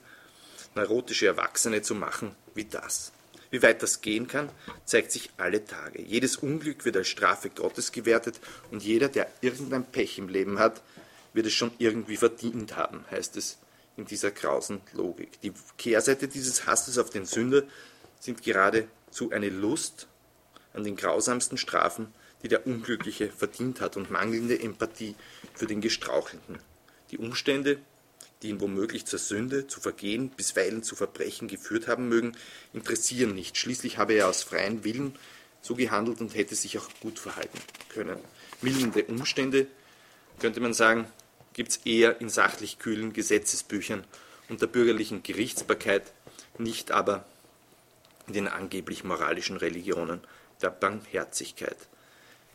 neurotische Erwachsene zu machen wie das. Wie weit das gehen kann, zeigt sich alle Tage. Jedes Unglück wird als Strafe Gottes gewertet und jeder, der irgendein Pech im Leben hat, wird es schon irgendwie verdient haben, heißt es in dieser grausen Logik. Die Kehrseite dieses Hasses auf den Sünder sind geradezu eine Lust an den grausamsten Strafen, die der Unglückliche verdient hat und mangelnde Empathie für den Gestrauchelnden. Die Umstände, die ihn womöglich zur Sünde, zu Vergehen, bisweilen zu Verbrechen geführt haben mögen, interessieren nicht. Schließlich habe er aus freiem Willen so gehandelt und hätte sich auch gut verhalten können. Mildernde Umstände, könnte man sagen, gibt es eher in sachlich kühlen Gesetzesbüchern und der bürgerlichen Gerichtsbarkeit, nicht aber in den angeblich moralischen Religionen der Barmherzigkeit.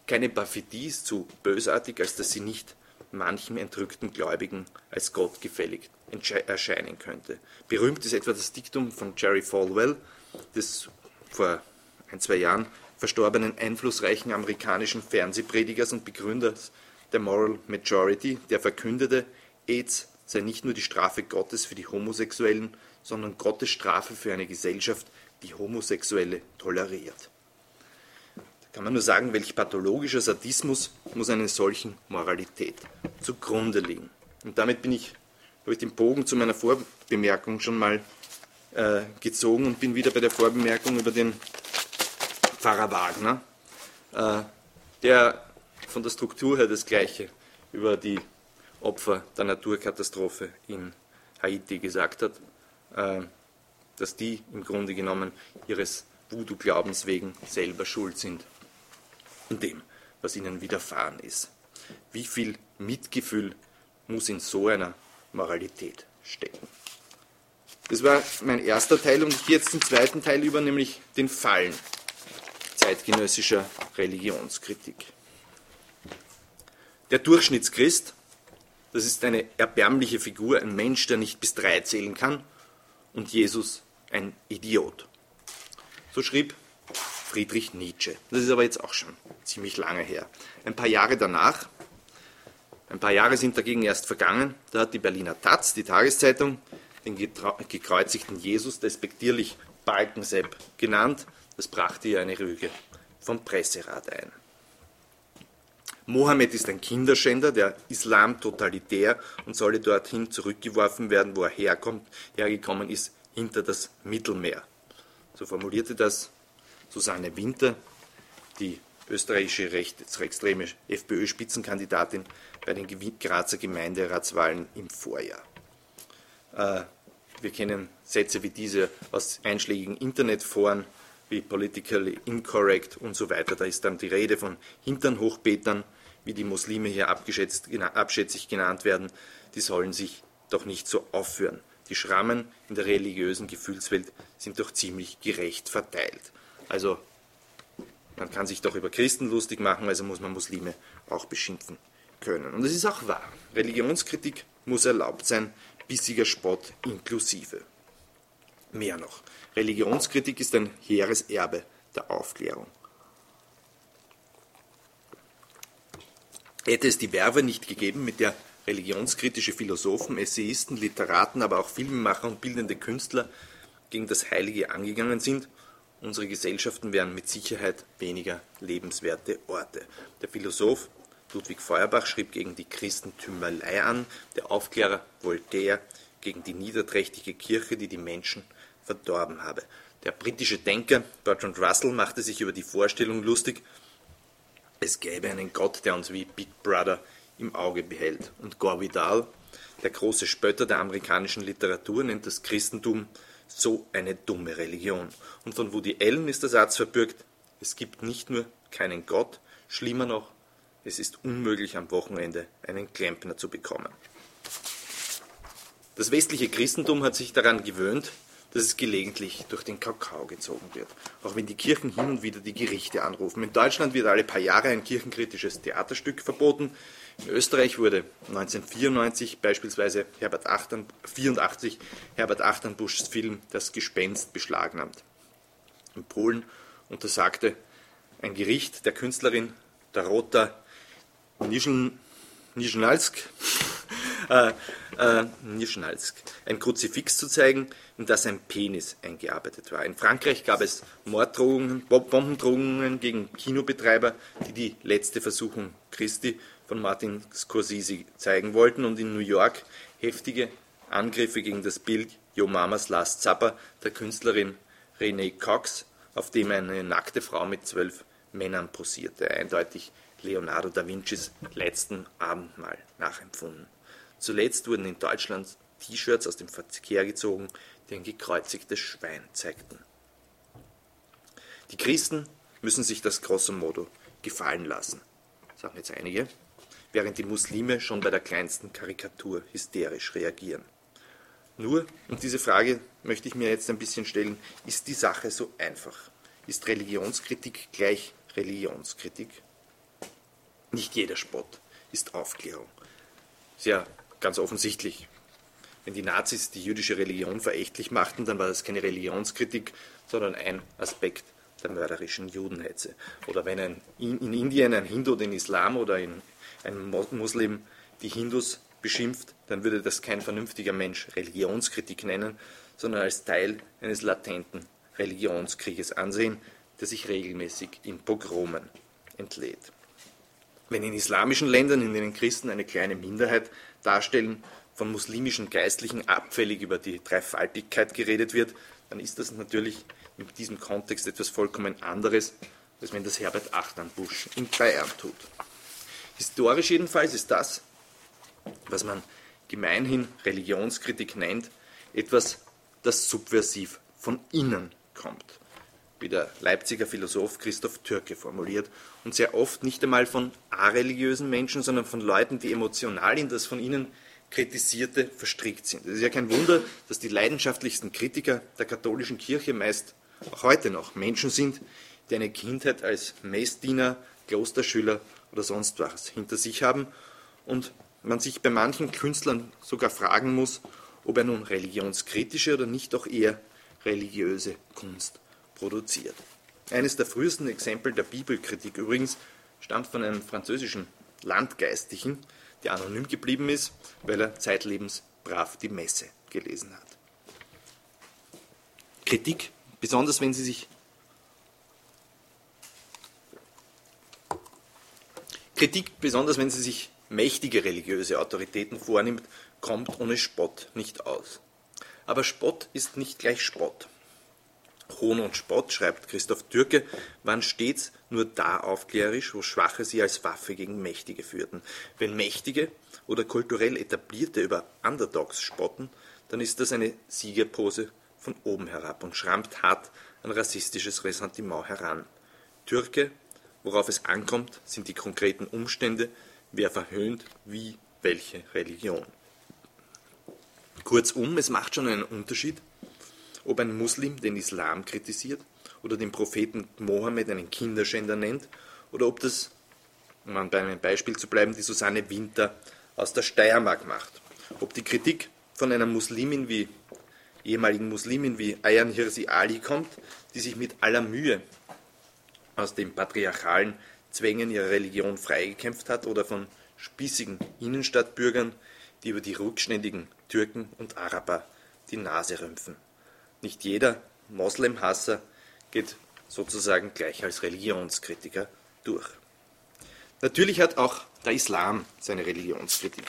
Keine Perfidie ist so bösartig, als dass sie nicht manchem entrückten Gläubigen als gottgefällig erscheinen könnte. Berühmt ist etwa das Diktum von Jerry Falwell, des vor ein, zwei Jahren verstorbenen einflussreichen amerikanischen Fernsehpredigers und Begründers der Moral Majority, der verkündete, AIDS sei nicht nur die Strafe Gottes für die Homosexuellen, sondern Gottes Strafe für eine Gesellschaft, die Homosexuelle toleriert kann man nur sagen, welch pathologischer Sadismus muss einer solchen Moralität zugrunde liegen. Und damit bin ich, habe ich den Bogen zu meiner Vorbemerkung schon mal äh, gezogen und bin wieder bei der Vorbemerkung über den Pfarrer Wagner, äh, der von der Struktur her das Gleiche über die Opfer der Naturkatastrophe in Haiti gesagt hat, äh, dass die im Grunde genommen ihres Voodoo-Glaubens wegen selber schuld sind an dem, was ihnen widerfahren ist. Wie viel Mitgefühl muss in so einer Moralität stecken. Das war mein erster Teil und ich gehe jetzt den zweiten Teil über, nämlich den Fallen zeitgenössischer Religionskritik. Der Durchschnittschrist, das ist eine erbärmliche Figur, ein Mensch, der nicht bis drei zählen kann, und Jesus ein Idiot. So schrieb Friedrich Nietzsche. Das ist aber jetzt auch schon ziemlich lange her. Ein paar Jahre danach, ein paar Jahre sind dagegen erst vergangen, da hat die Berliner Taz, die Tageszeitung, den gekreuzigten Jesus despektierlich Balkensepp genannt. Das brachte ihr eine Rüge vom Presserat ein. Mohammed ist ein Kinderschänder, der Islam totalitär und solle dorthin zurückgeworfen werden, wo er herkommt, hergekommen ist, hinter das Mittelmeer. So formulierte das Susanne Winter, die österreichische rechtsextreme FPÖ-Spitzenkandidatin bei den Grazer Gemeinderatswahlen im Vorjahr. Äh, wir kennen Sätze wie diese aus einschlägigen Internetforen wie Politically Incorrect und so weiter. Da ist dann die Rede von Hinternhochbetern, wie die Muslime hier abschätzig genannt werden. Die sollen sich doch nicht so aufführen. Die Schrammen in der religiösen Gefühlswelt sind doch ziemlich gerecht verteilt. Also man kann sich doch über Christen lustig machen, also muss man Muslime auch beschimpfen können. Und es ist auch wahr. Religionskritik muss erlaubt sein, bissiger Spott inklusive. Mehr noch. Religionskritik ist ein hehres Erbe der Aufklärung. Hätte es die Werbe nicht gegeben, mit der religionskritische Philosophen, Essayisten, Literaten, aber auch Filmemacher und bildende Künstler gegen das Heilige angegangen sind, unsere Gesellschaften wären mit Sicherheit weniger lebenswerte Orte. Der Philosoph Ludwig Feuerbach schrieb gegen die Christentümerlei an, der Aufklärer Voltaire gegen die niederträchtige Kirche, die die Menschen verdorben habe. Der britische Denker Bertrand Russell machte sich über die Vorstellung lustig, es gäbe einen Gott, der uns wie Big Brother im Auge behält. Und Gore Vidal, der große Spötter der amerikanischen Literatur, nennt das Christentum so eine dumme Religion. Und von Woody Allen ist der Satz verbürgt, es gibt nicht nur keinen Gott, schlimmer noch, es ist unmöglich am Wochenende einen Klempner zu bekommen. Das westliche Christentum hat sich daran gewöhnt, dass es gelegentlich durch den Kakao gezogen wird, auch wenn die Kirchen hin und wieder die Gerichte anrufen. In Deutschland wird alle paar Jahre ein kirchenkritisches Theaterstück verboten. In Österreich wurde 1994 beispielsweise Herbert Achtern, 84 Herbert Achternbuschs Film Das Gespenst beschlagnahmt. In Polen untersagte ein Gericht der Künstlerin Darota Nischnalsk, äh, äh, Nischnalsk, ein Kruzifix zu zeigen, in das ein Penis eingearbeitet war. In Frankreich gab es Morddrohungen, Bombendrohungen gegen Kinobetreiber, die die letzte Versuchung Christi von Martin Scorsese zeigen wollten und in New York heftige Angriffe gegen das Bild Yo Mamas Last Supper der Künstlerin Renee Cox, auf dem eine nackte Frau mit zwölf Männern posierte. Eindeutig Leonardo da Vincis letzten Abendmahl nachempfunden. Zuletzt wurden in Deutschland T-Shirts aus dem Verkehr gezogen, die ein gekreuzigtes Schwein zeigten. Die Christen müssen sich das grosso modo gefallen lassen, sagen jetzt einige, während die Muslime schon bei der kleinsten Karikatur hysterisch reagieren. Nur, und diese Frage möchte ich mir jetzt ein bisschen stellen, ist die Sache so einfach? Ist Religionskritik gleich Religionskritik? Nicht jeder Spott ist Aufklärung. Sehr ganz offensichtlich. Wenn die Nazis die jüdische Religion verächtlich machten, dann war das keine Religionskritik, sondern ein Aspekt der mörderischen Judenhetze. Oder wenn ein, in Indien ein Hindu den Islam oder ein, ein Muslim die Hindus beschimpft, dann würde das kein vernünftiger Mensch Religionskritik nennen, sondern als Teil eines latenten Religionskrieges ansehen, der sich regelmäßig in Pogromen entlädt. Wenn in islamischen Ländern, in denen Christen eine kleine Minderheit darstellen, von muslimischen Geistlichen abfällig über die Dreifaltigkeit geredet wird, dann ist das natürlich in diesem Kontext etwas vollkommen anderes, als wenn das Herbert Achternbusch in Bayern tut. Historisch jedenfalls ist das, was man gemeinhin Religionskritik nennt, etwas, das subversiv von innen kommt wie der Leipziger Philosoph Christoph Türke formuliert, und sehr oft nicht einmal von areligiösen Menschen, sondern von Leuten, die emotional in das von ihnen Kritisierte verstrickt sind. Es ist ja kein Wunder, dass die leidenschaftlichsten Kritiker der katholischen Kirche meist auch heute noch Menschen sind, die eine Kindheit als Messdiener, Klosterschüler oder sonst was hinter sich haben und man sich bei manchen Künstlern sogar fragen muss, ob er nun religionskritische oder nicht auch eher religiöse Kunst produziert. Eines der frühesten Exempel der Bibelkritik übrigens stammt von einem französischen Landgeistlichen, der anonym geblieben ist, weil er zeitlebens brav die Messe gelesen hat. Kritik, besonders wenn sie sich Kritik, besonders wenn sie sich mächtige religiöse Autoritäten vornimmt, kommt ohne Spott nicht aus. Aber Spott ist nicht gleich Spott. Hohn und Spott, schreibt Christoph Türke, waren stets nur da aufklärerisch, wo Schwache sie als Waffe gegen Mächtige führten. Wenn Mächtige oder kulturell Etablierte über Underdogs spotten, dann ist das eine Siegerpose von oben herab und schrammt hart ein rassistisches Ressentiment heran. Türke, worauf es ankommt, sind die konkreten Umstände, wer verhöhnt wie welche Religion. Kurzum, es macht schon einen Unterschied, ob ein Muslim den Islam kritisiert oder den Propheten Mohammed einen Kinderschänder nennt oder ob das, um bei einem Beispiel zu bleiben, die Susanne Winter aus der Steiermark macht. Ob die Kritik von einer Muslimin wie ehemaligen Muslimin wie Ayan Hirsi Ali kommt, die sich mit aller Mühe aus den patriarchalen Zwängen ihrer Religion freigekämpft hat, oder von spießigen Innenstadtbürgern, die über die rückständigen Türken und Araber die Nase rümpfen. Nicht jeder Moslemhasser geht sozusagen gleich als Religionskritiker durch. Natürlich hat auch der Islam seine Religionskritik.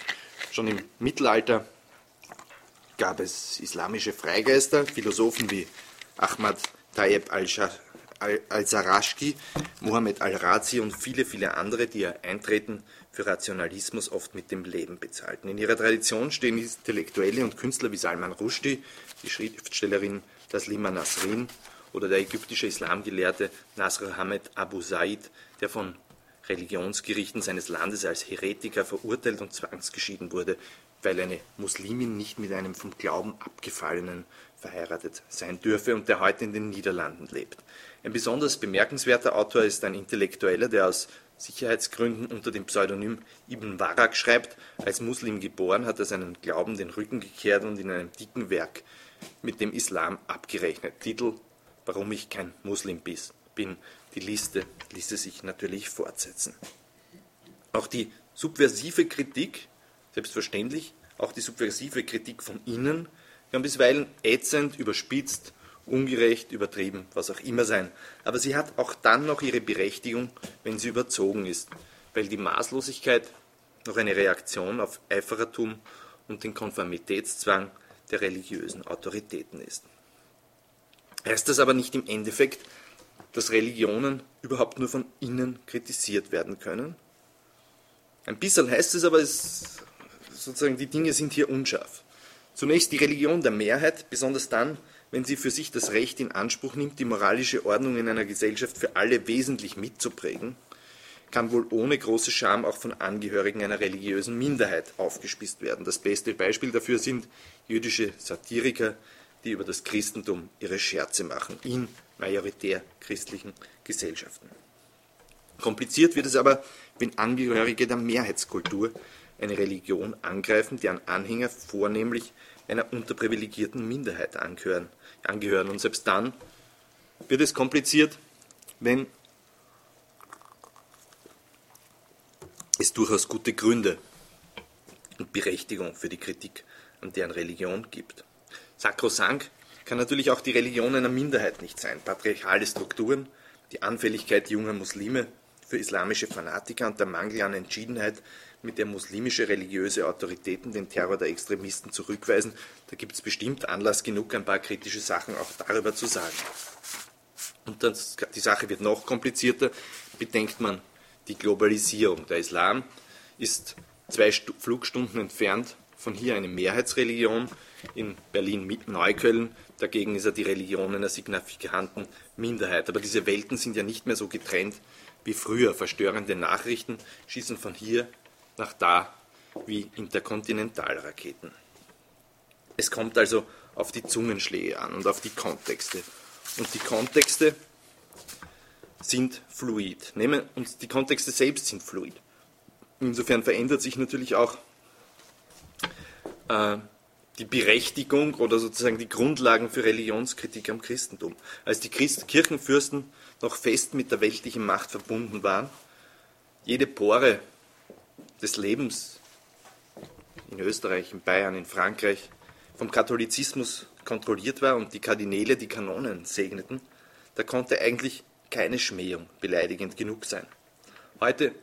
Schon im Mittelalter gab es islamische Freigeister, Philosophen wie Ahmad Tayyib al-Sarashki, Mohammed al-Razi und viele, viele andere, die ihr Eintreten für Rationalismus oft mit dem Leben bezahlten. In ihrer Tradition stehen Intellektuelle und Künstler wie Salman Rushdie, die Schriftstellerin Taslima Nasrin oder der ägyptische Islamgelehrte Nasr Hamed Abu Said, der von Religionsgerichten seines Landes als Heretiker verurteilt und zwangsgeschieden wurde, weil eine Muslimin nicht mit einem vom Glauben abgefallenen verheiratet sein dürfe und der heute in den Niederlanden lebt. Ein besonders bemerkenswerter Autor ist ein Intellektueller, der aus Sicherheitsgründen unter dem Pseudonym Ibn Warak schreibt, als Muslim geboren hat er seinen Glauben den Rücken gekehrt und in einem dicken Werk mit dem Islam abgerechnet. Titel Warum ich kein Muslim bin. Die Liste ließe sich natürlich fortsetzen. Auch die subversive Kritik, selbstverständlich, auch die subversive Kritik von innen, kann bisweilen ätzend, überspitzt ungerecht, übertrieben, was auch immer sein. Aber sie hat auch dann noch ihre Berechtigung, wenn sie überzogen ist, weil die Maßlosigkeit noch eine Reaktion auf Eiferertum und den Konformitätszwang der religiösen Autoritäten ist. Heißt das aber nicht im Endeffekt, dass Religionen überhaupt nur von innen kritisiert werden können? Ein bisschen heißt es aber, es, sozusagen die Dinge sind hier unscharf. Zunächst die Religion der Mehrheit, besonders dann, wenn sie für sich das Recht in Anspruch nimmt, die moralische Ordnung in einer Gesellschaft für alle wesentlich mitzuprägen, kann wohl ohne große Scham auch von Angehörigen einer religiösen Minderheit aufgespießt werden. Das beste Beispiel dafür sind jüdische Satiriker, die über das Christentum ihre Scherze machen, in majoritär christlichen Gesellschaften. Kompliziert wird es aber, wenn Angehörige der Mehrheitskultur eine Religion angreifen, deren Anhänger vornehmlich einer unterprivilegierten Minderheit angehören, angehören. Und selbst dann wird es kompliziert, wenn es durchaus gute Gründe und Berechtigung für die Kritik an deren Religion gibt. Sakrosankt kann natürlich auch die Religion einer Minderheit nicht sein. Patriarchale Strukturen, die Anfälligkeit junger Muslime für islamische Fanatiker und der Mangel an Entschiedenheit mit der muslimische religiöse Autoritäten den Terror der Extremisten zurückweisen, da gibt es bestimmt Anlass genug, ein paar kritische Sachen auch darüber zu sagen. Und das, die Sache wird noch komplizierter, bedenkt man die Globalisierung. Der Islam ist zwei Stu Flugstunden entfernt von hier eine Mehrheitsreligion, in Berlin mit Neukölln. Dagegen ist er die Religion einer signifikanten Minderheit. Aber diese Welten sind ja nicht mehr so getrennt wie früher. Verstörende Nachrichten schießen von hier nach da wie Interkontinentalraketen. Es kommt also auf die Zungenschläge an und auf die Kontexte. Und die Kontexte sind fluid. Und die Kontexte selbst sind fluid. Insofern verändert sich natürlich auch äh, die Berechtigung oder sozusagen die Grundlagen für Religionskritik am Christentum. Als die Christ Kirchenfürsten noch fest mit der weltlichen Macht verbunden waren, jede Pore des Lebens in Österreich, in Bayern, in Frankreich vom Katholizismus kontrolliert war und die Kardinäle die Kanonen segneten, da konnte eigentlich keine Schmähung beleidigend genug sein. Heute,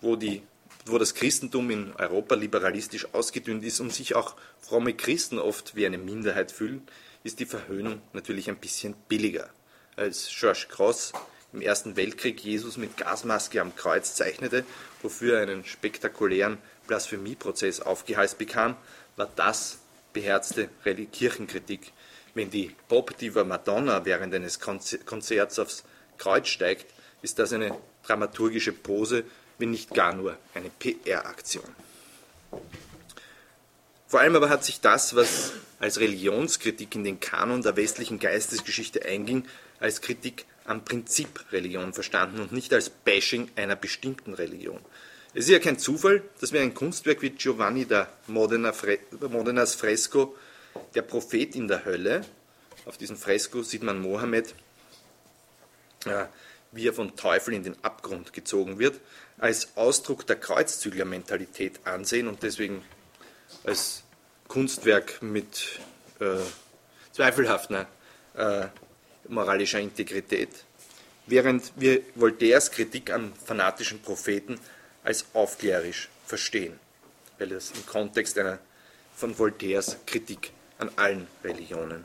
wo, die, wo das Christentum in Europa liberalistisch ausgedünnt ist und sich auch fromme Christen oft wie eine Minderheit fühlen, ist die Verhöhnung natürlich ein bisschen billiger. Als George Cross im Ersten Weltkrieg Jesus mit Gasmaske am Kreuz zeichnete, wofür er einen spektakulären Blasphemieprozess aufgeheißt bekam, war das beherzte Kirchenkritik. Wenn die Pop-Diva Madonna während eines Konzerts aufs Kreuz steigt, ist das eine dramaturgische Pose, wenn nicht gar nur eine PR-Aktion. Vor allem aber hat sich das, was als Religionskritik in den Kanon der westlichen Geistesgeschichte einging, als Kritik am Prinzip Religion verstanden und nicht als Bashing einer bestimmten Religion. Es ist ja kein Zufall, dass wir ein Kunstwerk wie Giovanni da Modena Fre Modenas Fresko, der Prophet in der Hölle, auf diesem Fresko sieht man Mohammed, äh, wie er vom Teufel in den Abgrund gezogen wird, als Ausdruck der Kreuzzüglermentalität ansehen und deswegen als Kunstwerk mit äh, zweifelhafter äh, moralischer Integrität, während wir Voltaires Kritik am fanatischen Propheten als aufklärerisch verstehen, weil es im Kontext einer von Voltaires Kritik an allen Religionen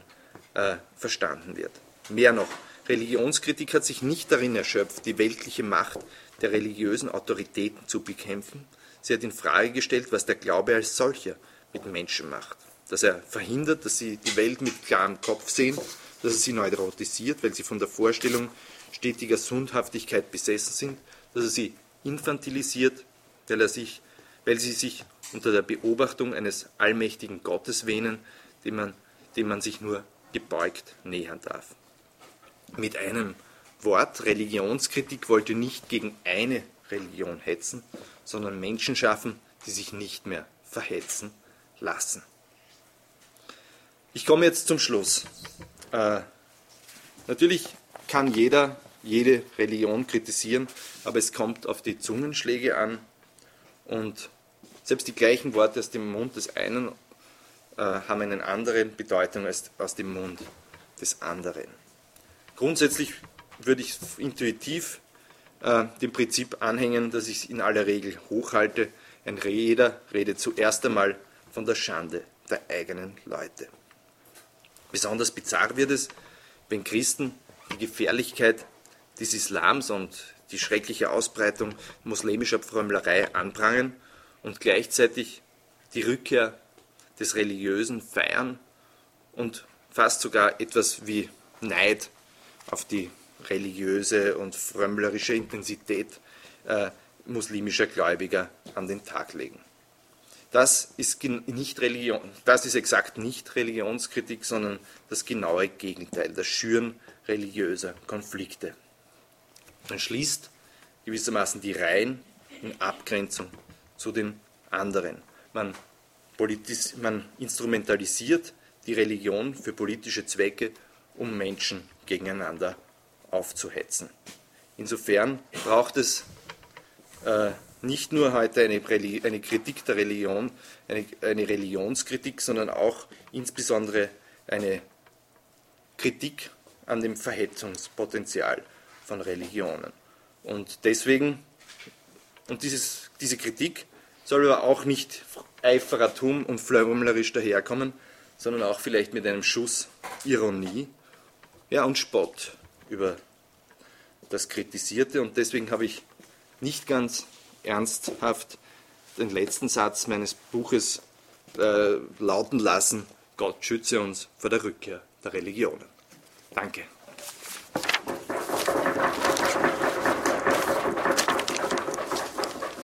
äh, verstanden wird. Mehr noch, Religionskritik hat sich nicht darin erschöpft, die weltliche Macht der religiösen Autoritäten zu bekämpfen. Sie hat in Frage gestellt, was der Glaube als solcher mit Menschen macht. Dass er verhindert, dass sie die Welt mit klarem Kopf sehen dass er sie neurotisiert, weil sie von der Vorstellung stetiger Sündhaftigkeit besessen sind, dass er sie infantilisiert, weil, er sich, weil sie sich unter der Beobachtung eines allmächtigen Gottes wähnen, dem man, dem man sich nur gebeugt nähern darf. Mit einem Wort, Religionskritik wollte nicht gegen eine Religion hetzen, sondern Menschen schaffen, die sich nicht mehr verhetzen lassen. Ich komme jetzt zum Schluss. Äh, natürlich kann jeder jede Religion kritisieren, aber es kommt auf die Zungenschläge an und selbst die gleichen Worte aus dem Mund des einen äh, haben eine andere Bedeutung als aus dem Mund des anderen. Grundsätzlich würde ich intuitiv äh, dem Prinzip anhängen, dass ich es in aller Regel hochhalte. Ein Reder redet zuerst einmal von der Schande der eigenen Leute. Besonders bizarr wird es, wenn Christen die Gefährlichkeit des Islams und die schreckliche Ausbreitung muslimischer Frömmlerei anprangern und gleichzeitig die Rückkehr des Religiösen feiern und fast sogar etwas wie Neid auf die religiöse und frömmlerische Intensität äh, muslimischer Gläubiger an den Tag legen. Das ist, nicht Religion, das ist exakt nicht Religionskritik, sondern das genaue Gegenteil, das Schüren religiöser Konflikte. Man schließt gewissermaßen die Reihen in Abgrenzung zu den anderen. Man, man instrumentalisiert die Religion für politische Zwecke, um Menschen gegeneinander aufzuhetzen. Insofern braucht es äh, nicht nur heute eine, eine Kritik der Religion, eine, eine Religionskritik, sondern auch insbesondere eine Kritik an dem Verhetzungspotenzial von Religionen. Und deswegen, und dieses, diese Kritik soll aber auch nicht Eiferertum und flörmlerisch daherkommen, sondern auch vielleicht mit einem Schuss Ironie ja, und Spott über das Kritisierte. Und deswegen habe ich nicht ganz ernsthaft den letzten Satz meines Buches äh, lauten lassen, Gott schütze uns vor der Rückkehr der Religionen. Danke.